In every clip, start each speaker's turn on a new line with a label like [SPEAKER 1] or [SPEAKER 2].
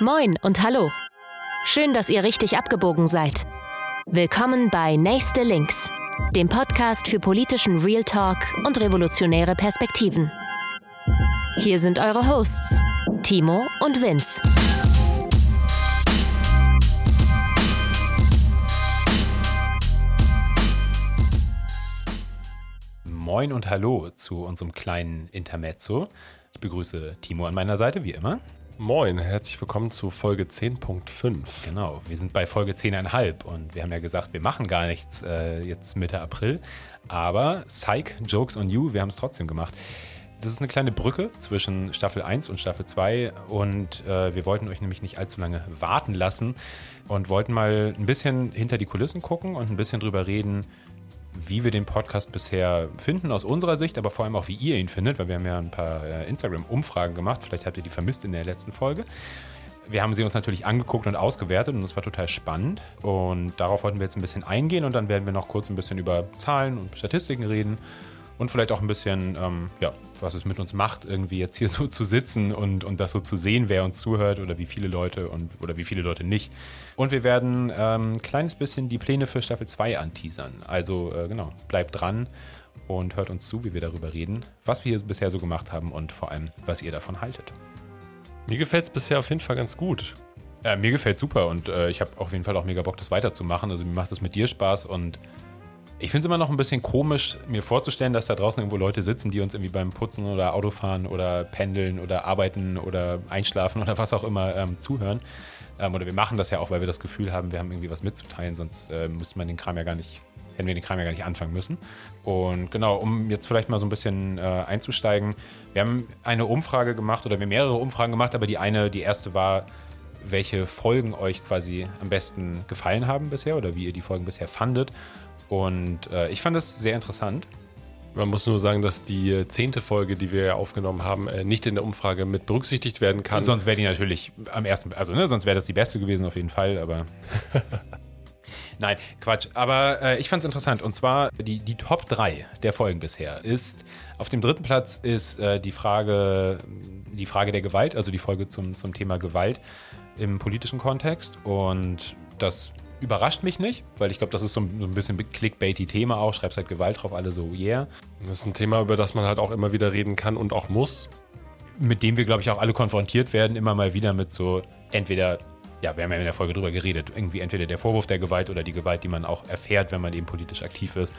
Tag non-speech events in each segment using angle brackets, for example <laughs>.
[SPEAKER 1] Moin und hallo. Schön, dass ihr richtig abgebogen seid. Willkommen bei Nächste Links, dem Podcast für politischen Real Talk und revolutionäre Perspektiven. Hier sind eure Hosts, Timo und Vince.
[SPEAKER 2] Moin und hallo zu unserem kleinen Intermezzo. Ich begrüße Timo an meiner Seite, wie immer.
[SPEAKER 3] Moin, herzlich willkommen zu Folge 10.5.
[SPEAKER 2] Genau, wir sind bei Folge 10,5 und wir haben ja gesagt, wir machen gar nichts äh, jetzt Mitte April, aber Psych, Jokes on You, wir haben es trotzdem gemacht. Das ist eine kleine Brücke zwischen Staffel 1 und Staffel 2 und äh, wir wollten euch nämlich nicht allzu lange warten lassen und wollten mal ein bisschen hinter die Kulissen gucken und ein bisschen drüber reden, wie wir den Podcast bisher finden aus unserer Sicht, aber vor allem auch, wie ihr ihn findet, weil wir haben ja ein paar äh, Instagram-Umfragen gemacht. Vielleicht habt ihr die vermisst in der letzten Folge. Wir haben sie uns natürlich angeguckt und ausgewertet und das war total spannend. Und darauf wollten wir jetzt ein bisschen eingehen und dann werden wir noch kurz ein bisschen über Zahlen und Statistiken reden und vielleicht auch ein bisschen, ähm, ja, was es mit uns macht, irgendwie jetzt hier <laughs> so zu sitzen und, und das so zu sehen, wer uns zuhört oder wie viele Leute und oder wie viele Leute nicht. Und wir werden ähm, ein kleines bisschen die Pläne für Staffel 2 anteasern. Also äh, genau, bleibt dran und hört uns zu, wie wir darüber reden, was wir hier bisher so gemacht haben und vor allem, was ihr davon haltet.
[SPEAKER 3] Mir gefällt es bisher auf jeden Fall ganz gut.
[SPEAKER 2] Äh, mir gefällt super und äh, ich habe auf jeden Fall auch mega Bock, das weiterzumachen. Also mir macht das mit dir Spaß und ich finde es immer noch ein bisschen komisch, mir vorzustellen, dass da draußen irgendwo Leute sitzen, die uns irgendwie beim Putzen oder Autofahren oder Pendeln oder Arbeiten oder Einschlafen oder was auch immer ähm, zuhören. Ähm, oder wir machen das ja auch, weil wir das Gefühl haben, wir haben irgendwie was mitzuteilen, sonst äh, müsste man den Kram ja gar nicht, hätten wir den Kram ja gar nicht anfangen müssen. Und genau, um jetzt vielleicht mal so ein bisschen äh, einzusteigen, wir haben eine Umfrage gemacht oder wir haben mehrere Umfragen gemacht, aber die eine, die erste war, welche Folgen euch quasi am besten gefallen haben bisher oder wie ihr die Folgen bisher fandet. Und äh, ich fand das sehr interessant.
[SPEAKER 3] Man muss nur sagen, dass die äh, zehnte Folge, die wir aufgenommen haben, äh, nicht in der Umfrage mit berücksichtigt werden kann.
[SPEAKER 2] Sonst wäre die natürlich am ersten, also ne, sonst wäre das die beste gewesen auf jeden Fall, aber. <laughs> Nein, Quatsch. Aber äh, ich fand es interessant. Und zwar die, die Top 3 der Folgen bisher ist, auf dem dritten Platz ist äh, die Frage, die Frage der Gewalt, also die Folge zum, zum Thema Gewalt im politischen Kontext. Und das überrascht mich nicht, weil ich glaube, das ist so ein, so ein bisschen clickbaity Thema auch. Schreibst halt Gewalt drauf, alle so, yeah.
[SPEAKER 3] Das ist ein Thema, über das man halt auch immer wieder reden kann und auch muss.
[SPEAKER 2] Mit dem wir, glaube ich, auch alle konfrontiert werden, immer mal wieder mit so, entweder, ja, wir haben ja in der Folge drüber geredet, irgendwie entweder der Vorwurf der Gewalt oder die Gewalt, die man auch erfährt, wenn man eben politisch aktiv ist,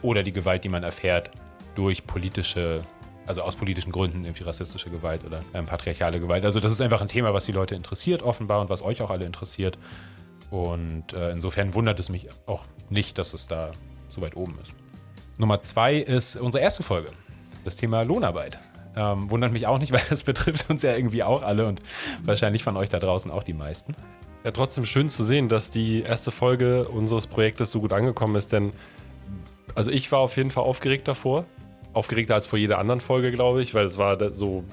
[SPEAKER 2] oder die Gewalt, die man erfährt durch politische also aus politischen Gründen, irgendwie rassistische Gewalt oder ähm, patriarchale Gewalt. Also das ist einfach ein Thema, was die Leute interessiert, offenbar, und was euch auch alle interessiert. Und äh, insofern wundert es mich auch nicht, dass es da so weit oben ist. Nummer zwei ist unsere erste Folge, das Thema Lohnarbeit. Ähm, wundert mich auch nicht, <laughs> weil das betrifft uns ja irgendwie auch alle und wahrscheinlich von euch da draußen auch die meisten.
[SPEAKER 3] Ja, trotzdem schön zu sehen, dass die erste Folge unseres Projektes so gut angekommen ist, denn also ich war auf jeden Fall aufgeregt davor. Aufgeregter als vor jeder anderen Folge, glaube ich, weil es war so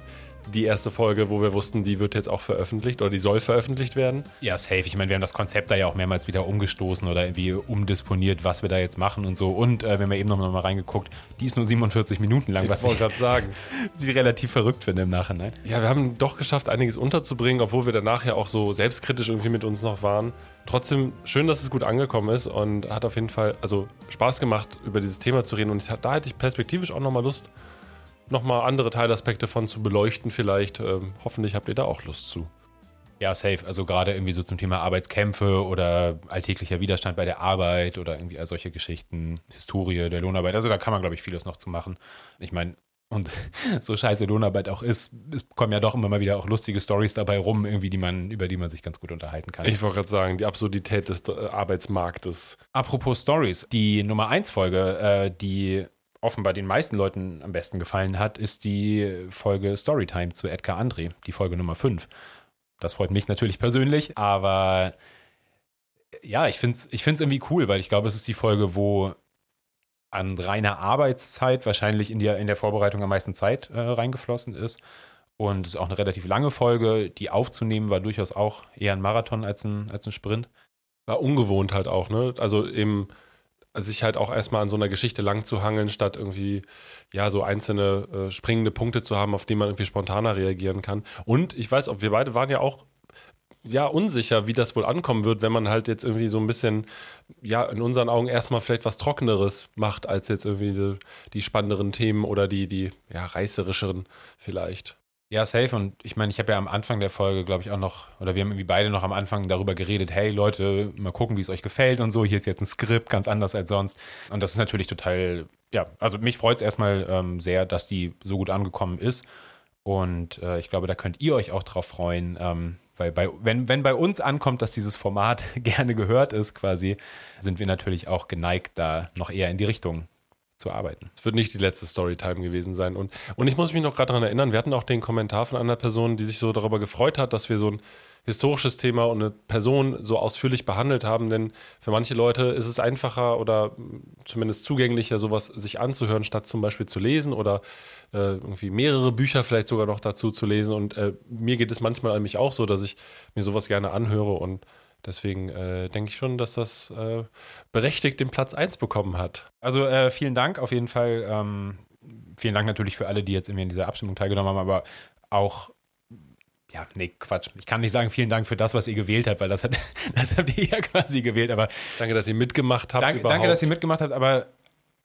[SPEAKER 3] die erste Folge, wo wir wussten, die wird jetzt auch veröffentlicht oder die soll veröffentlicht werden.
[SPEAKER 2] Ja, safe. Ich meine, wir haben das Konzept da ja auch mehrmals wieder umgestoßen oder irgendwie umdisponiert, was wir da jetzt machen und so. Und äh, wir haben ja eben noch mal reingeguckt, die ist nur 47 Minuten lang,
[SPEAKER 3] ich
[SPEAKER 2] was
[SPEAKER 3] ich gerade sagen. <laughs>
[SPEAKER 2] sie relativ verrückt finde im Nachhinein.
[SPEAKER 3] Ja, wir haben doch geschafft, einiges unterzubringen, obwohl wir danach ja auch so selbstkritisch irgendwie mit uns noch waren. Trotzdem schön, dass es gut angekommen ist und hat auf jeden Fall also Spaß gemacht, über dieses Thema zu reden. Und da hätte ich perspektivisch auch nochmal Lust, nochmal andere Teilaspekte von zu beleuchten vielleicht. Ähm, hoffentlich habt ihr da auch Lust zu.
[SPEAKER 2] Ja, safe. Also gerade irgendwie so zum Thema Arbeitskämpfe oder alltäglicher Widerstand bei der Arbeit oder irgendwie all solche Geschichten, Historie der Lohnarbeit. Also da kann man, glaube ich, vieles noch zu machen. Ich meine, und <laughs> so scheiße Lohnarbeit auch ist, es kommen ja doch immer mal wieder auch lustige Stories dabei rum, irgendwie, die man, über die man sich ganz gut unterhalten kann.
[SPEAKER 3] Ich wollte gerade sagen, die Absurdität des äh, Arbeitsmarktes.
[SPEAKER 2] Apropos Stories, die Nummer 1 Folge, äh, die offenbar den meisten Leuten am besten gefallen hat, ist die Folge Storytime zu Edgar André, die Folge Nummer 5. Das freut mich natürlich persönlich, aber ja, ich finde es ich find's irgendwie cool, weil ich glaube, es ist die Folge, wo an reiner Arbeitszeit wahrscheinlich in, die, in der Vorbereitung am meisten Zeit äh, reingeflossen ist. Und es ist auch eine relativ lange Folge. Die aufzunehmen war durchaus auch eher ein Marathon als ein, als ein Sprint.
[SPEAKER 3] War ungewohnt halt auch, ne? Also eben sich halt auch erstmal an so einer Geschichte lang zu hangeln, statt irgendwie, ja, so einzelne äh, springende Punkte zu haben, auf die man irgendwie spontaner reagieren kann. Und ich weiß, ob wir beide waren ja auch ja unsicher, wie das wohl ankommen wird, wenn man halt jetzt irgendwie so ein bisschen, ja, in unseren Augen erstmal vielleicht was Trockeneres macht, als jetzt irgendwie die, die spannenderen Themen oder die, die ja, reißerischeren vielleicht.
[SPEAKER 2] Ja, safe. Und ich meine, ich habe ja am Anfang der Folge, glaube ich, auch noch, oder wir haben irgendwie beide noch am Anfang darüber geredet, hey Leute, mal gucken, wie es euch gefällt und so. Hier ist jetzt ein Skript, ganz anders als sonst. Und das ist natürlich total, ja, also mich freut es erstmal ähm, sehr, dass die so gut angekommen ist. Und äh, ich glaube, da könnt ihr euch auch drauf freuen, ähm, weil bei, wenn, wenn bei uns ankommt, dass dieses Format <laughs> gerne gehört ist, quasi, sind wir natürlich auch geneigt, da noch eher in die Richtung zu arbeiten.
[SPEAKER 3] Es wird nicht die letzte Storytime gewesen sein. Und, und ich muss mich noch gerade daran erinnern, wir hatten auch den Kommentar von einer Person, die sich so darüber gefreut hat, dass wir so ein historisches Thema und eine Person so ausführlich behandelt haben. Denn für manche Leute ist es einfacher oder zumindest zugänglicher, sowas sich anzuhören, statt zum Beispiel zu lesen oder äh, irgendwie mehrere Bücher vielleicht sogar noch dazu zu lesen. Und äh, mir geht es manchmal an mich auch so, dass ich mir sowas gerne anhöre und Deswegen äh, denke ich schon, dass das äh, berechtigt den Platz 1 bekommen hat.
[SPEAKER 2] Also äh, vielen Dank auf jeden Fall. Ähm, vielen Dank natürlich für alle, die jetzt irgendwie in dieser Abstimmung teilgenommen haben, aber auch ja, nee, Quatsch. Ich kann nicht sagen, vielen Dank für das, was ihr gewählt habt, weil das, hat, <laughs> das habt ihr ja quasi gewählt. Aber
[SPEAKER 3] danke, dass ihr mitgemacht habt.
[SPEAKER 2] Danke, danke, dass ihr mitgemacht habt. Aber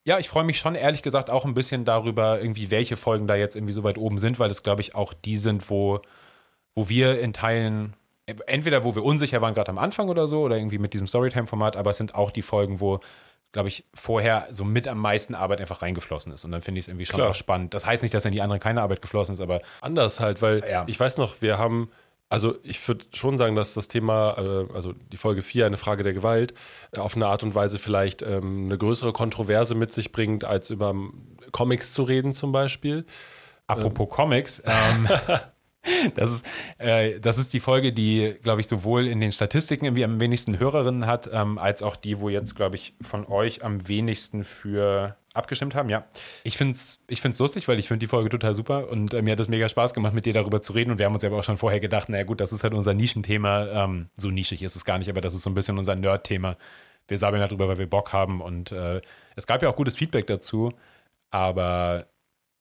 [SPEAKER 2] ja, ich freue mich schon ehrlich gesagt auch ein bisschen darüber, irgendwie welche Folgen da jetzt irgendwie so weit oben sind, weil es, glaube ich, auch die sind, wo, wo wir in Teilen entweder wo wir unsicher waren, gerade am Anfang oder so, oder irgendwie mit diesem Storytime-Format, aber es sind auch die Folgen, wo, glaube ich, vorher so mit am meisten Arbeit einfach reingeflossen ist. Und dann finde ich es irgendwie schon Klar. auch spannend. Das heißt nicht, dass in die anderen keine Arbeit geflossen ist, aber.
[SPEAKER 3] Anders halt, weil ja. ich weiß noch, wir haben. Also ich würde schon sagen, dass das Thema, äh, also die Folge 4, eine Frage der Gewalt, äh, auf eine Art und Weise vielleicht ähm, eine größere Kontroverse mit sich bringt, als über Comics zu reden zum Beispiel.
[SPEAKER 2] Apropos ähm. Comics, ähm, <laughs> <laughs> Das ist, äh, das ist die Folge, die, glaube ich, sowohl in den Statistiken irgendwie am wenigsten Hörerinnen hat, ähm, als auch die, wo jetzt, glaube ich, von euch am wenigsten für abgestimmt haben, ja. Ich finde es ich find's lustig, weil ich finde die Folge total super und äh, mir hat es mega Spaß gemacht, mit dir darüber zu reden und wir haben uns aber auch schon vorher gedacht, naja gut, das ist halt unser Nischenthema. Ähm, so nischig ist es gar nicht, aber das ist so ein bisschen unser Nerd-Thema. Wir sabbeln darüber, weil wir Bock haben und äh, es gab ja auch gutes Feedback dazu, aber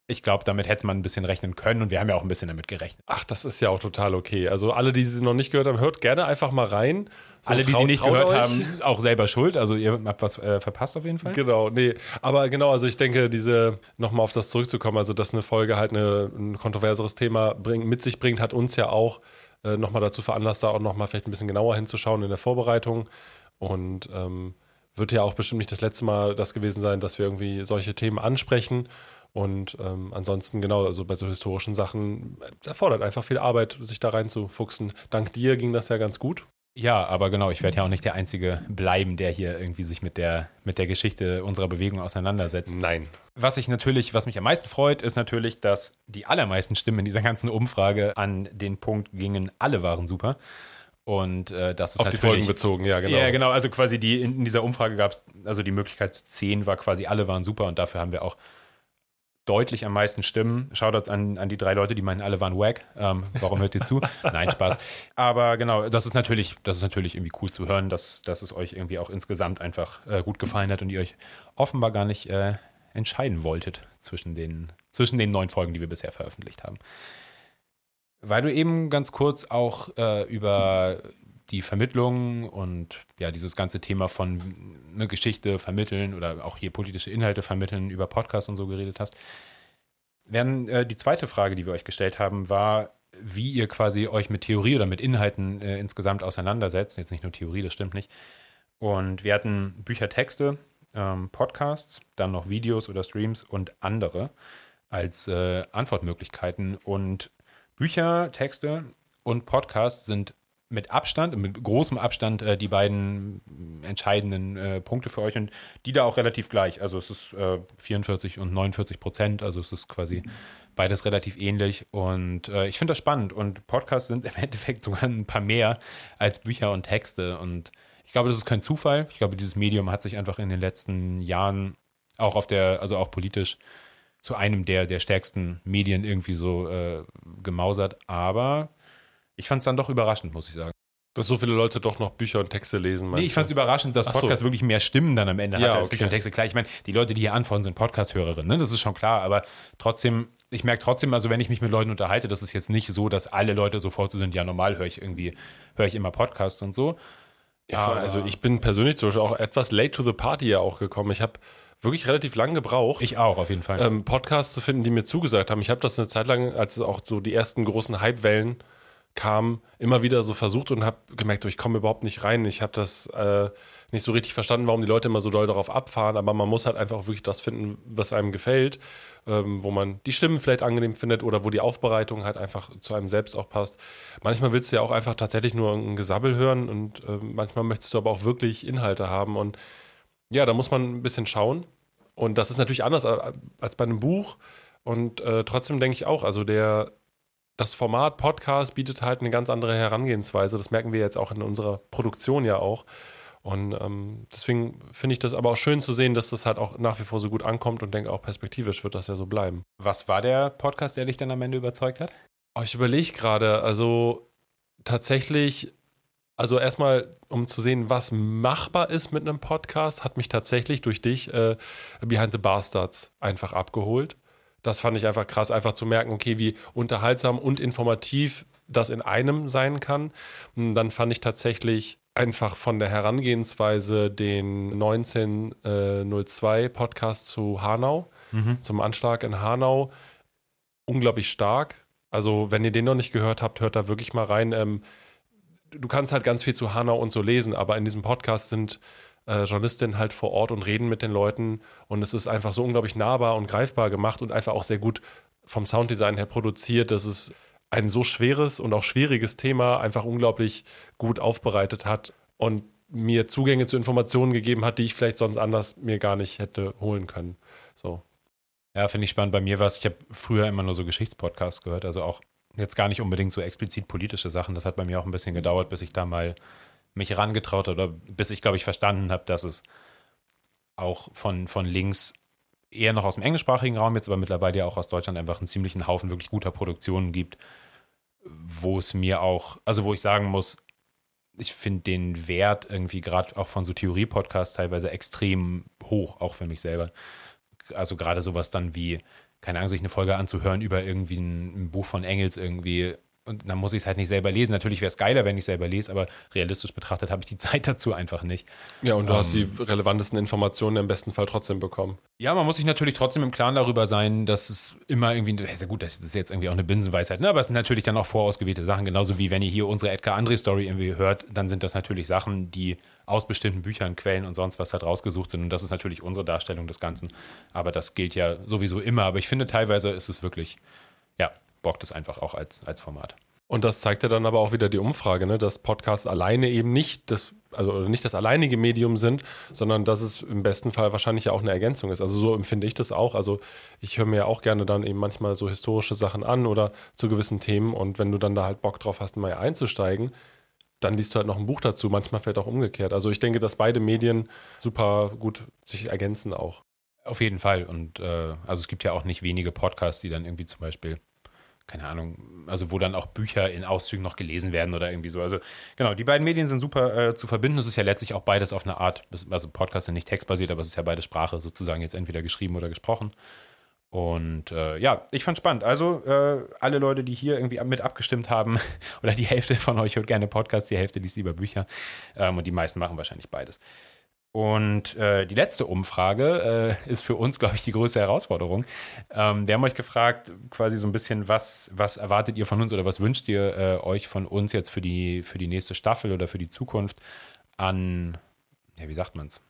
[SPEAKER 2] ich glaube, damit hätte man ein bisschen rechnen können und wir haben ja auch ein bisschen damit gerechnet.
[SPEAKER 3] Ach, das ist ja auch total okay. Also alle, die sie noch nicht gehört haben, hört gerne einfach mal rein.
[SPEAKER 2] So, alle, die traut, sie nicht gehört euch. haben, auch selber schuld. Also ihr habt was äh, verpasst auf jeden Fall.
[SPEAKER 3] Genau, nee. Aber genau, also ich denke, diese, nochmal auf das zurückzukommen, also dass eine Folge halt eine, ein kontroverseres Thema bring, mit sich bringt, hat uns ja auch äh, nochmal dazu veranlasst, da auch nochmal vielleicht ein bisschen genauer hinzuschauen in der Vorbereitung. Und ähm, wird ja auch bestimmt nicht das letzte Mal das gewesen sein, dass wir irgendwie solche Themen ansprechen. Und ähm, ansonsten, genau, also bei so historischen Sachen erfordert einfach viel Arbeit, sich da reinzufuchsen. Dank dir ging das ja ganz gut.
[SPEAKER 2] Ja, aber genau, ich werde ja auch nicht der Einzige bleiben, der hier irgendwie sich mit der, mit der Geschichte unserer Bewegung auseinandersetzt.
[SPEAKER 3] Nein.
[SPEAKER 2] Was ich natürlich, was mich am meisten freut, ist natürlich, dass die allermeisten Stimmen in dieser ganzen Umfrage an den Punkt gingen, alle waren super. Und äh, das ist
[SPEAKER 3] auf die Folgen bezogen, ja,
[SPEAKER 2] genau. Ja, genau. Also quasi die in, in dieser Umfrage gab es, also die Möglichkeit 10 war quasi alle waren super und dafür haben wir auch deutlich am meisten Stimmen. Shoutouts an, an die drei Leute, die meinen, alle waren wack. Ähm, warum hört ihr zu? <laughs> Nein, Spaß. Aber genau, das ist natürlich, das ist natürlich irgendwie cool zu hören, dass, dass es euch irgendwie auch insgesamt einfach äh, gut gefallen hat und ihr euch offenbar gar nicht äh, entscheiden wolltet zwischen den, zwischen den neun Folgen, die wir bisher veröffentlicht haben. Weil du eben ganz kurz auch äh, über die Vermittlung und ja, dieses ganze Thema von eine Geschichte vermitteln oder auch hier politische Inhalte vermitteln über Podcasts und so geredet hast. Werden, äh, die zweite Frage, die wir euch gestellt haben, war, wie ihr quasi euch mit Theorie oder mit Inhalten äh, insgesamt auseinandersetzt. Jetzt nicht nur Theorie, das stimmt nicht. Und wir hatten Bücher, Texte, ähm, Podcasts, dann noch Videos oder Streams und andere als äh, Antwortmöglichkeiten. Und Bücher, Texte und Podcasts sind mit Abstand, mit großem Abstand äh, die beiden entscheidenden äh, Punkte für euch und die da auch relativ gleich. Also es ist äh, 44 und 49 Prozent, also es ist quasi beides relativ ähnlich und äh, ich finde das spannend und Podcasts sind <laughs> im Endeffekt sogar ein paar mehr als Bücher und Texte und ich glaube, das ist kein Zufall. Ich glaube, dieses Medium hat sich einfach in den letzten Jahren auch auf der, also auch politisch zu einem der, der stärksten Medien irgendwie so äh, gemausert, aber ich fand es dann doch überraschend, muss ich sagen.
[SPEAKER 3] Dass so viele Leute doch noch Bücher und Texte lesen.
[SPEAKER 2] Nee, ich fand es überraschend, dass Podcast so. wirklich mehr Stimmen dann am Ende ja, hat als okay. Bücher und Texte. Klar, ich meine, die Leute, die hier antworten, sind Podcast-Hörerinnen, ne? das ist schon klar, aber trotzdem ich merke trotzdem, also wenn ich mich mit Leuten unterhalte, das ist jetzt nicht so, dass alle Leute sofort so sind, ja, normal höre ich irgendwie, höre ich immer Podcasts und so.
[SPEAKER 3] Ja, also ich bin persönlich zum Beispiel auch etwas late to the party ja auch gekommen. Ich habe wirklich relativ lang gebraucht.
[SPEAKER 2] Ich auch, auf jeden Fall.
[SPEAKER 3] Ähm, Podcasts zu finden, die mir zugesagt haben. Ich habe das eine Zeit lang, als auch so die ersten großen Hypewellen kamen, immer wieder so versucht und habe gemerkt, ich komme überhaupt nicht rein. Ich habe das äh, nicht so richtig verstanden, warum die Leute immer so doll darauf abfahren, aber man muss halt einfach wirklich das finden, was einem gefällt, ähm, wo man die Stimmen vielleicht angenehm findet oder wo die Aufbereitung halt einfach zu einem selbst auch passt. Manchmal willst du ja auch einfach tatsächlich nur ein Gesabbel hören und äh, manchmal möchtest du aber auch wirklich Inhalte haben und ja, da muss man ein bisschen schauen. Und das ist natürlich anders als bei einem Buch. Und äh, trotzdem denke ich auch, also der, das Format Podcast bietet halt eine ganz andere Herangehensweise. Das merken wir jetzt auch in unserer Produktion ja auch. Und ähm, deswegen finde ich das aber auch schön zu sehen, dass das halt auch nach wie vor so gut ankommt und denke auch perspektivisch wird das ja so bleiben.
[SPEAKER 2] Was war der Podcast, der dich dann am Ende überzeugt hat?
[SPEAKER 3] Oh, ich überlege gerade, also tatsächlich, also erstmal, um zu sehen, was machbar ist mit einem Podcast, hat mich tatsächlich durch dich äh, Behind the Bastards einfach abgeholt. Das fand ich einfach krass, einfach zu merken, okay, wie unterhaltsam und informativ das in einem sein kann. Und dann fand ich tatsächlich einfach von der Herangehensweise den 1902 äh, Podcast zu Hanau, mhm. zum Anschlag in Hanau, unglaublich stark. Also, wenn ihr den noch nicht gehört habt, hört da wirklich mal rein. Ähm, du kannst halt ganz viel zu Hanau und so lesen, aber in diesem Podcast sind äh, Journalistinnen halt vor Ort und reden mit den Leuten und es ist einfach so unglaublich nahbar und greifbar gemacht und einfach auch sehr gut vom Sounddesign her produziert, dass es ein so schweres und auch schwieriges Thema einfach unglaublich gut aufbereitet hat und mir Zugänge zu Informationen gegeben hat, die ich vielleicht sonst anders mir gar nicht hätte holen können. So.
[SPEAKER 2] Ja, finde ich spannend. Bei mir war es, ich habe früher immer nur so Geschichtspodcasts gehört, also auch jetzt gar nicht unbedingt so explizit politische Sachen. Das hat bei mir auch ein bisschen gedauert, bis ich da mal mich herangetraut oder bis ich, glaube ich, verstanden habe, dass es auch von, von links eher noch aus dem englischsprachigen Raum, jetzt aber mittlerweile ja auch aus Deutschland einfach einen ziemlichen Haufen wirklich guter Produktionen gibt, wo es mir auch, also wo ich sagen muss, ich finde den Wert irgendwie gerade auch von so Theorie-Podcasts teilweise extrem hoch, auch für mich selber. Also gerade sowas dann wie, keine Ahnung, sich eine Folge anzuhören über irgendwie ein, ein Buch von Engels irgendwie und dann muss ich es halt nicht selber lesen. Natürlich wäre es geiler, wenn ich es selber lese, aber realistisch betrachtet habe ich die <laughs> Zeit dazu einfach nicht.
[SPEAKER 3] Ja, und du ähm, hast die relevantesten Informationen im besten Fall trotzdem bekommen.
[SPEAKER 2] Ja, man muss sich natürlich trotzdem im Klaren darüber sein, dass es immer irgendwie, das ist gut, das ist jetzt irgendwie auch eine Binsenweisheit, ne? aber es sind natürlich dann auch vorausgewählte Sachen, genauso wie wenn ihr hier unsere Edgar André Story irgendwie hört, dann sind das natürlich Sachen, die aus bestimmten Büchern, Quellen und sonst was halt rausgesucht sind und das ist natürlich unsere Darstellung des Ganzen, aber das gilt ja sowieso immer, aber ich finde teilweise ist es wirklich, ja, bockt es einfach auch als, als Format.
[SPEAKER 3] Und das zeigt ja dann aber auch wieder die Umfrage, ne, dass Podcasts alleine eben nicht das, also nicht das alleinige Medium sind, sondern dass es im besten Fall wahrscheinlich ja auch eine Ergänzung ist. Also so empfinde ich das auch. Also ich höre mir ja auch gerne dann eben manchmal so historische Sachen an oder zu gewissen Themen. Und wenn du dann da halt Bock drauf hast, mal einzusteigen, dann liest du halt noch ein Buch dazu. Manchmal vielleicht auch umgekehrt. Also ich denke, dass beide Medien super gut sich ergänzen auch.
[SPEAKER 2] Auf jeden Fall. Und äh, also es gibt ja auch nicht wenige Podcasts, die dann irgendwie zum Beispiel keine Ahnung, also wo dann auch Bücher in Auszügen noch gelesen werden oder irgendwie so. Also genau, die beiden Medien sind super äh, zu verbinden. Es ist ja letztlich auch beides auf eine Art, also Podcast sind nicht textbasiert, aber es ist ja beide Sprache sozusagen jetzt entweder geschrieben oder gesprochen. Und äh, ja, ich fand spannend. Also äh, alle Leute, die hier irgendwie mit abgestimmt haben, <laughs> oder die Hälfte von euch hört gerne Podcasts, die Hälfte liest lieber Bücher. Ähm, und die meisten machen wahrscheinlich beides. Und äh, die letzte Umfrage äh, ist für uns, glaube ich, die größte Herausforderung. Ähm, wir haben euch gefragt, quasi so ein bisschen, was, was erwartet ihr von uns oder was wünscht ihr äh, euch von uns jetzt für die, für die nächste Staffel oder für die Zukunft an, ja, wie sagt man es?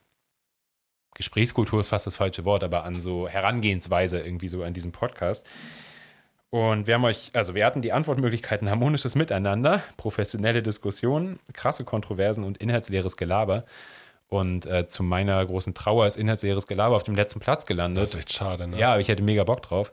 [SPEAKER 2] Gesprächskultur ist fast das falsche Wort, aber an so Herangehensweise irgendwie so an diesem Podcast. Und wir haben euch, also wir hatten die Antwortmöglichkeiten harmonisches Miteinander, professionelle Diskussionen, krasse Kontroversen und inhaltsleeres Gelaber. Und äh, zu meiner großen Trauer ist inhaltsleeres Gelaber auf dem letzten Platz gelandet.
[SPEAKER 3] Das ist echt schade, ne?
[SPEAKER 2] Ja, ich hätte mega Bock drauf.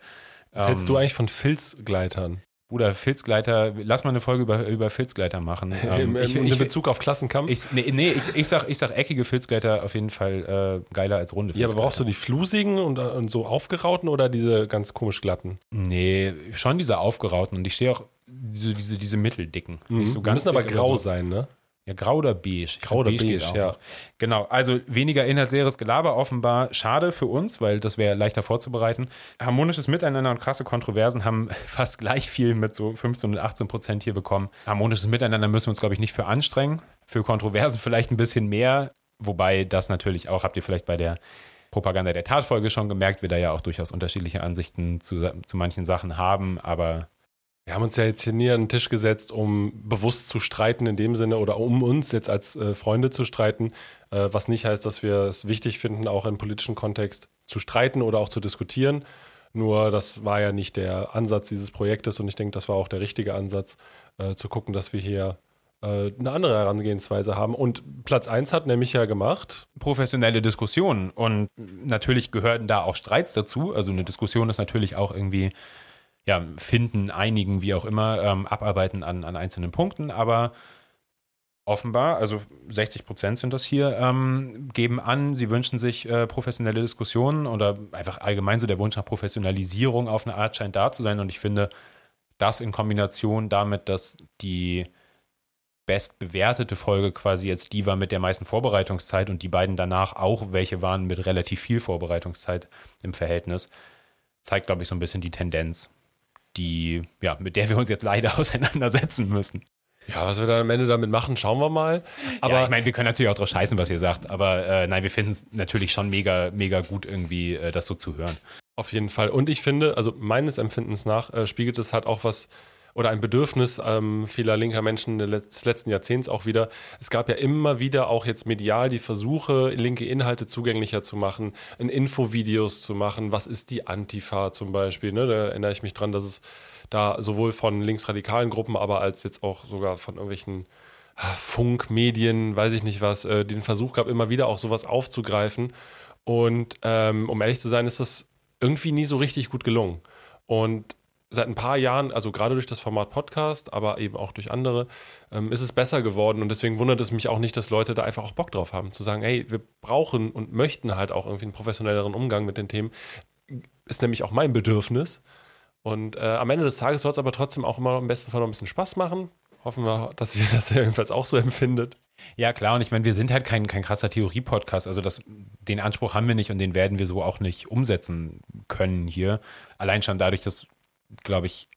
[SPEAKER 3] Was ähm, hältst du eigentlich von Filzgleitern?
[SPEAKER 2] Bruder, Filzgleiter, lass mal eine Folge über, über Filzgleiter machen. <laughs>
[SPEAKER 3] Ähm, ich, in Bezug auf Klassenkampf?
[SPEAKER 2] Ich, nee, nee ich, ich, sag, ich sag eckige Filzgleiter auf jeden Fall äh, geiler als runde
[SPEAKER 3] Filzgleiter. Ja, aber brauchst du die flusigen und, und so aufgerauten oder diese ganz komisch glatten?
[SPEAKER 2] Nee, schon diese aufgerauten und ich stehe auch diese, diese, diese mitteldicken.
[SPEAKER 3] Mhm. Nicht so ganz die müssen aber grau so. sein, ne?
[SPEAKER 2] Ja, grau oder beige?
[SPEAKER 3] Grau oder
[SPEAKER 2] beige,
[SPEAKER 3] beige, ja.
[SPEAKER 2] noch. Genau, also weniger inhaltsleeres Gelaber offenbar. Schade für uns, weil das wäre leichter vorzubereiten. Harmonisches Miteinander und krasse Kontroversen haben <laughs> fast gleich viel mit so 15 und 18 Prozent hier bekommen. Harmonisches Miteinander müssen wir uns, glaube ich, nicht für anstrengen. Für Kontroversen vielleicht ein bisschen mehr. Wobei das natürlich auch, habt ihr vielleicht bei der Propaganda der Tatfolge schon gemerkt, wir da ja auch durchaus unterschiedliche Ansichten zu, zu manchen Sachen haben, aber
[SPEAKER 3] Wir haben uns ja jetzt hier nie an den Tisch gesetzt, um bewusst zu streiten in dem Sinne oder um uns jetzt als äh, Freunde zu streiten, äh, was nicht heißt, dass wir es wichtig finden, auch im politischen Kontext zu streiten oder auch zu diskutieren. Nur das war ja nicht der Ansatz dieses Projektes und ich denke, das war auch der richtige Ansatz, äh, zu gucken, dass wir hier äh, eine andere Herangehensweise haben. Und Platz 1 hat nämlich ja gemacht.
[SPEAKER 2] professionelle Diskussionen. Und natürlich gehören da auch Streits dazu. Also eine Diskussion ist natürlich auch irgendwie, ja, finden, einigen, wie auch immer, ähm, abarbeiten an, an einzelnen Punkten. Aber offenbar, also 60 Prozent sind das hier, ähm, geben an, sie wünschen sich äh, professionelle Diskussionen oder einfach allgemein so der Wunsch nach Professionalisierung auf eine Art scheint da zu sein. Und ich finde, das in Kombination damit, dass die bestbewertete Folge quasi jetzt die war mit der meisten Vorbereitungszeit und die beiden danach auch welche waren mit relativ viel Vorbereitungszeit im Verhältnis, zeigt, glaube ich, so ein bisschen die Tendenz, die, ja, mit der wir uns jetzt leider <laughs> auseinandersetzen müssen.
[SPEAKER 3] Ja, was wir dann am Ende damit machen, schauen wir mal.
[SPEAKER 2] Aber ja, ich meine, wir können natürlich auch drauf scheißen, was ihr sagt, aber äh, nein, wir finden es natürlich schon mega, mega gut, irgendwie äh, das so zu hören.
[SPEAKER 3] Auf jeden Fall. Und ich finde, also meines Empfindens nach, äh, spiegelt es halt auch was oder ein Bedürfnis ähm, vieler linker Menschen des letzten Jahrzehnts auch wieder. Es gab ja immer wieder auch jetzt medial die Versuche, linke Inhalte zugänglicher zu machen, in Infovideos zu machen. Was ist die Antifa zum Beispiel? Ne? Da erinnere ich mich dran, dass es da sowohl von linksradikalen Gruppen, aber als jetzt auch sogar von irgendwelchen ah, Funkmedien, weiß ich nicht was, äh, den Versuch gab, immer wieder auch sowas aufzugreifen. Und ähm, um ehrlich zu sein, ist das irgendwie nie so richtig gut gelungen. Und seit ein paar Jahren, also gerade durch das Format Podcast, aber eben auch durch andere, ähm, ist es besser geworden. Und deswegen wundert es mich auch nicht, dass Leute da einfach auch Bock drauf haben, zu sagen, hey, wir brauchen und möchten halt auch irgendwie einen professionelleren Umgang mit den Themen. Ist nämlich auch mein Bedürfnis. Und äh, am Ende des Tages soll es aber trotzdem auch immer im besten Fall noch ein bisschen Spaß machen. Hoffen wir, dass ihr <laughs> das jedenfalls auch so empfindet.
[SPEAKER 2] Ja, klar, und ich meine, wir sind halt kein, kein krasser Theorie-Podcast. Also das, den Anspruch haben wir nicht und den werden wir so auch nicht umsetzen können hier. Allein schon dadurch, dass, glaube ich,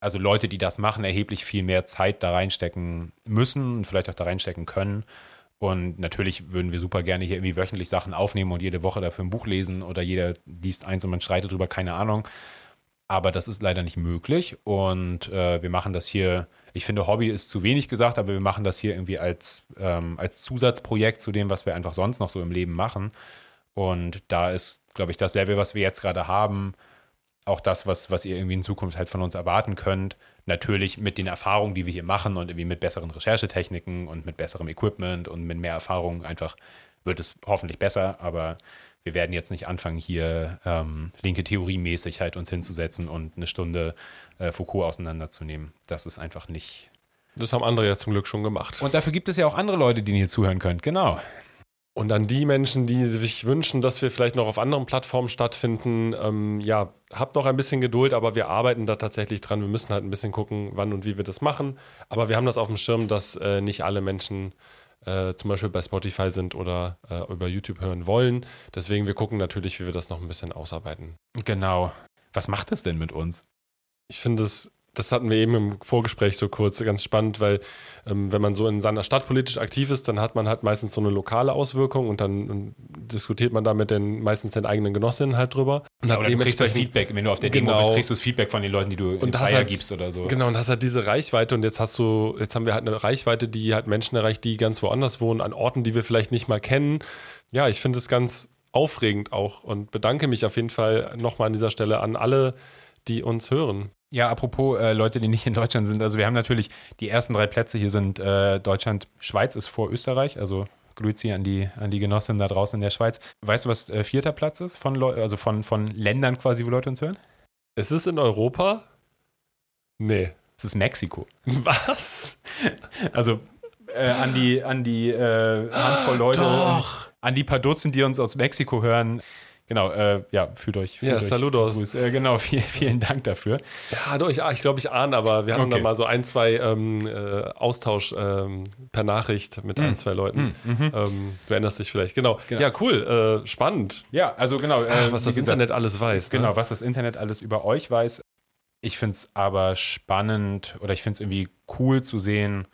[SPEAKER 2] also Leute, die das machen, erheblich viel mehr Zeit da reinstecken müssen und vielleicht auch da reinstecken können. Und natürlich würden wir super gerne hier irgendwie wöchentlich Sachen aufnehmen und jede Woche dafür ein Buch lesen oder jeder liest eins und man streitet drüber, keine Ahnung. Aber das ist leider nicht möglich und äh, wir machen das hier, ich finde Hobby ist zu wenig gesagt, aber wir machen das hier irgendwie als, ähm, als Zusatzprojekt zu dem, was wir einfach sonst noch so im Leben machen. Und da ist, glaube ich, das Level, was wir jetzt gerade haben, auch das, was, was ihr irgendwie in Zukunft halt von uns erwarten könnt. Natürlich mit den Erfahrungen, die wir hier machen und irgendwie mit besseren Recherchetechniken und mit besserem Equipment und mit mehr Erfahrung einfach wird es hoffentlich besser, aber wir werden jetzt nicht anfangen, hier ähm, linke Theorie-mäßig halt uns hinzusetzen und eine Stunde äh, Foucault auseinanderzunehmen. Das ist einfach nicht.
[SPEAKER 3] Das haben andere ja zum Glück schon gemacht.
[SPEAKER 2] Und dafür gibt es ja auch andere Leute, die hier zuhören können. Genau.
[SPEAKER 3] Und an die Menschen, die sich wünschen, dass wir vielleicht noch auf anderen Plattformen stattfinden, ähm, ja, habt noch ein bisschen Geduld, aber wir arbeiten da tatsächlich dran. Wir müssen halt ein bisschen gucken, wann und wie wir das machen. Aber wir haben das auf dem Schirm, dass äh, nicht alle Menschen äh, zum Beispiel bei Spotify sind oder äh, über YouTube hören wollen. Deswegen, wir gucken natürlich, wie wir das noch ein bisschen ausarbeiten.
[SPEAKER 2] Genau. Was macht das denn mit uns?
[SPEAKER 3] Ich finde es, das hatten wir eben im Vorgespräch so kurz, ganz spannend, weil ähm, wenn man so in seiner Stadt politisch aktiv ist, dann hat man halt meistens so eine lokale Auswirkung und dann ähm, diskutiert man da mit den meistens den eigenen Genossinnen halt drüber. Und
[SPEAKER 2] Ja, oder du kriegst das Feedback, wenn du auf der Demo
[SPEAKER 3] Genau.
[SPEAKER 2] bist, kriegst du das Feedback von den Leuten, die du in
[SPEAKER 3] und halt,
[SPEAKER 2] gibst oder so.
[SPEAKER 3] Genau, und hast halt diese Reichweite und jetzt hast du, jetzt haben wir halt eine Reichweite, die halt Menschen erreicht, die ganz woanders wohnen, an Orten, die wir vielleicht nicht mal kennen. Ja, ich finde es ganz aufregend auch und bedanke mich auf jeden Fall nochmal an dieser Stelle an alle, die uns hören.
[SPEAKER 2] Ja, apropos äh, Leute, die nicht in Deutschland sind. Also wir haben natürlich die ersten drei Plätze hier sind äh, Deutschland, Schweiz ist vor Österreich. Also Grüezi an die, an die Genossinnen da draußen in der Schweiz. Weißt du, was äh, vierter Platz ist von Leu also von, von Ländern quasi, wo Leute uns hören?
[SPEAKER 3] Ist es in Europa? Nee.
[SPEAKER 2] Es ist Mexiko. <laughs>
[SPEAKER 3] Was?
[SPEAKER 2] Also äh, an die, an die äh, Handvoll Leute,
[SPEAKER 3] Doch.
[SPEAKER 2] an die paar Dutzend, die uns aus Mexiko hören, genau, äh, ja, fühlt euch. Fühlt
[SPEAKER 3] Ja,
[SPEAKER 2] euch
[SPEAKER 3] saludos.
[SPEAKER 2] Äh, genau, <laughs> vielen, vielen Dank dafür.
[SPEAKER 3] Ja, doch, ich, ich glaube, ich ahne, aber wir haben
[SPEAKER 2] Okay.
[SPEAKER 3] da mal so ein, zwei ähm, äh, Austausch ähm, per Nachricht mit ein, zwei Leuten. Ähm, du erinnerst dich vielleicht, genau.
[SPEAKER 2] Genau.
[SPEAKER 3] Ja, cool, äh, spannend.
[SPEAKER 2] Ja, also genau. Äh,
[SPEAKER 3] Ach, was
[SPEAKER 2] wie
[SPEAKER 3] das
[SPEAKER 2] gesagt,
[SPEAKER 3] Internet alles weiß.
[SPEAKER 2] Genau,
[SPEAKER 3] Ne?
[SPEAKER 2] was das Internet alles über euch weiß. Ich finde es aber spannend oder ich finde es irgendwie cool zu sehen,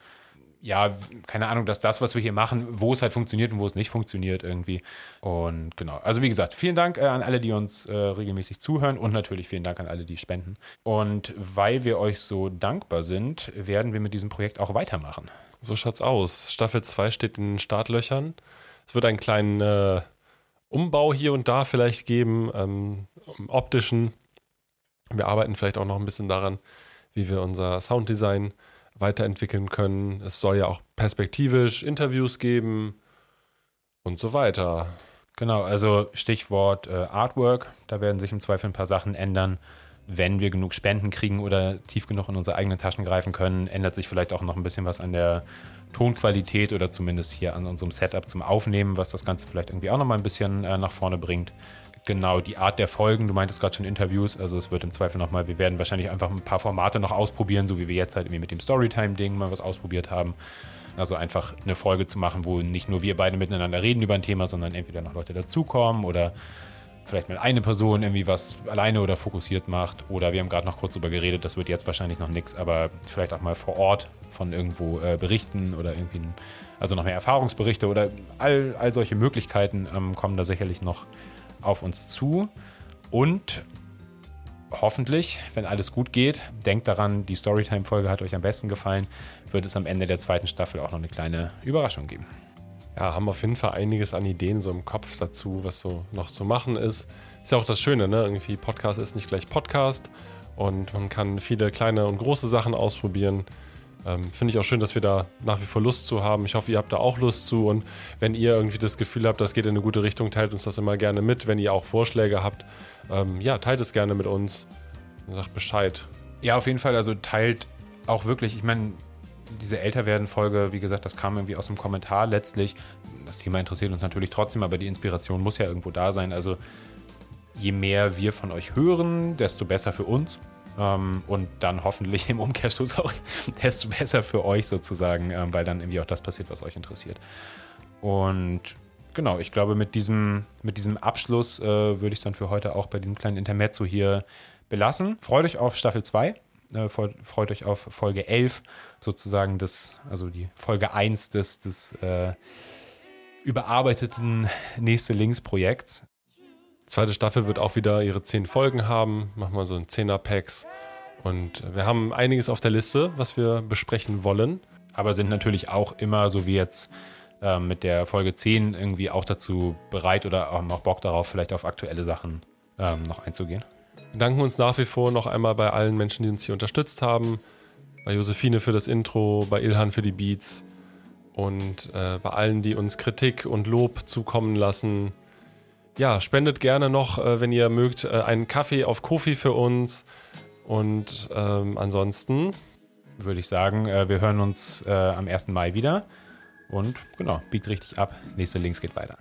[SPEAKER 2] ja, keine Ahnung, dass das, was wir hier machen, wo es halt funktioniert und wo es nicht funktioniert irgendwie. Und genau, also wie gesagt, vielen Dank äh, an alle, die uns äh, regelmäßig zuhören und natürlich vielen Dank an alle, die spenden. Und weil wir euch so dankbar sind, werden wir mit diesem Projekt auch weitermachen.
[SPEAKER 3] So schaut's aus. Staffel 2 steht in den Startlöchern. Es wird einen kleinen äh, Umbau hier und da vielleicht geben, ähm, im optischen. Wir arbeiten vielleicht auch noch ein bisschen daran, wie wir unser Sounddesign weiterentwickeln können. Es soll ja auch perspektivisch Interviews geben und so weiter.
[SPEAKER 2] Genau, also Stichwort äh, Artwork, da werden sich im Zweifel ein paar Sachen ändern. Wenn wir genug Spenden kriegen oder tief genug in unsere eigenen Taschen greifen können, ändert sich vielleicht auch noch ein bisschen was an der Tonqualität oder zumindest hier an unserem Setup zum Aufnehmen, was das Ganze vielleicht irgendwie auch noch mal ein bisschen äh, nach vorne bringt. Genau, die Art der Folgen, du meintest gerade schon Interviews, also es wird im Zweifel nochmal, wir werden wahrscheinlich einfach ein paar Formate noch ausprobieren, so wie wir jetzt halt irgendwie mit dem Storytime-Ding mal was ausprobiert haben. Also einfach eine Folge zu machen, wo nicht nur wir beide miteinander reden über ein Thema, sondern entweder noch Leute dazukommen oder vielleicht mal eine Person irgendwie was alleine oder fokussiert macht. Oder wir haben gerade noch kurz drüber geredet, das wird jetzt wahrscheinlich noch nichts, aber vielleicht auch mal vor Ort von irgendwo äh, berichten oder irgendwie, ein, also noch mehr Erfahrungsberichte oder all, all solche Möglichkeiten ähm, kommen da sicherlich noch auf uns zu. Und hoffentlich, wenn alles gut geht, denkt daran, die Storytime-Folge hat euch am besten gefallen, wird es am Ende der zweiten Staffel auch noch eine kleine Überraschung geben.
[SPEAKER 3] Ja, haben auf jeden Fall einiges an Ideen so im Kopf dazu, was so noch zu machen ist. Ist ja auch das Schöne, ne? Irgendwie Podcast ist nicht gleich Podcast und man kann viele kleine und große Sachen ausprobieren. Ähm, Finde ich auch schön, dass wir da nach wie vor Lust zu haben. Ich hoffe, ihr habt da auch Lust zu und wenn ihr irgendwie das Gefühl habt, das geht in eine gute Richtung, teilt uns das immer gerne mit. Wenn ihr auch Vorschläge habt, ähm, ja, teilt es gerne mit uns sagt Bescheid.
[SPEAKER 2] Ja, auf jeden Fall. Also teilt auch wirklich, ich meine, diese Älterwerden-Folge, wie gesagt, das kam irgendwie aus dem Kommentar letztlich. Das Thema interessiert uns natürlich trotzdem, aber die Inspiration muss ja irgendwo da sein. Also je mehr wir von euch hören, desto besser für uns. Ähm, und dann hoffentlich im Umkehrschluss auch <laughs> desto besser für euch sozusagen, ähm, weil dann irgendwie auch das passiert, was euch interessiert. Und genau, ich glaube, mit diesem, mit diesem Abschluss äh, würde ich es dann für heute auch bei diesem kleinen Intermezzo hier belassen. Freut euch auf Staffel 2. Äh, freut, euch auf Folge 11, sozusagen das, also die Folge 1 des, des äh, überarbeiteten nächste Links-Projekts.
[SPEAKER 3] Zweite Staffel wird auch wieder ihre zehn Folgen haben. Machen wir so ein 10er-Packs. Und wir haben einiges auf der Liste, was wir besprechen wollen.
[SPEAKER 2] aber sind natürlich auch immer, so wie jetzt ähm, mit der Folge 10, irgendwie auch dazu bereit oder haben auch Bock darauf, vielleicht auf aktuelle Sachen ähm, noch einzugehen.
[SPEAKER 3] Wir danken uns nach wie vor noch einmal bei allen Menschen, die uns hier unterstützt haben. Bei Josephine für das Intro, bei Ilhan für die Beats und äh, bei allen, die uns Kritik und Lob zukommen lassen. Ja, spendet gerne noch, äh, wenn ihr mögt, äh, einen Kaffee auf Kofi für uns. Und ähm, ansonsten
[SPEAKER 2] Würde ich sagen, äh, wir hören uns äh, am 1. Mai wieder. Und genau, biegt richtig ab. Nächste Links geht weiter.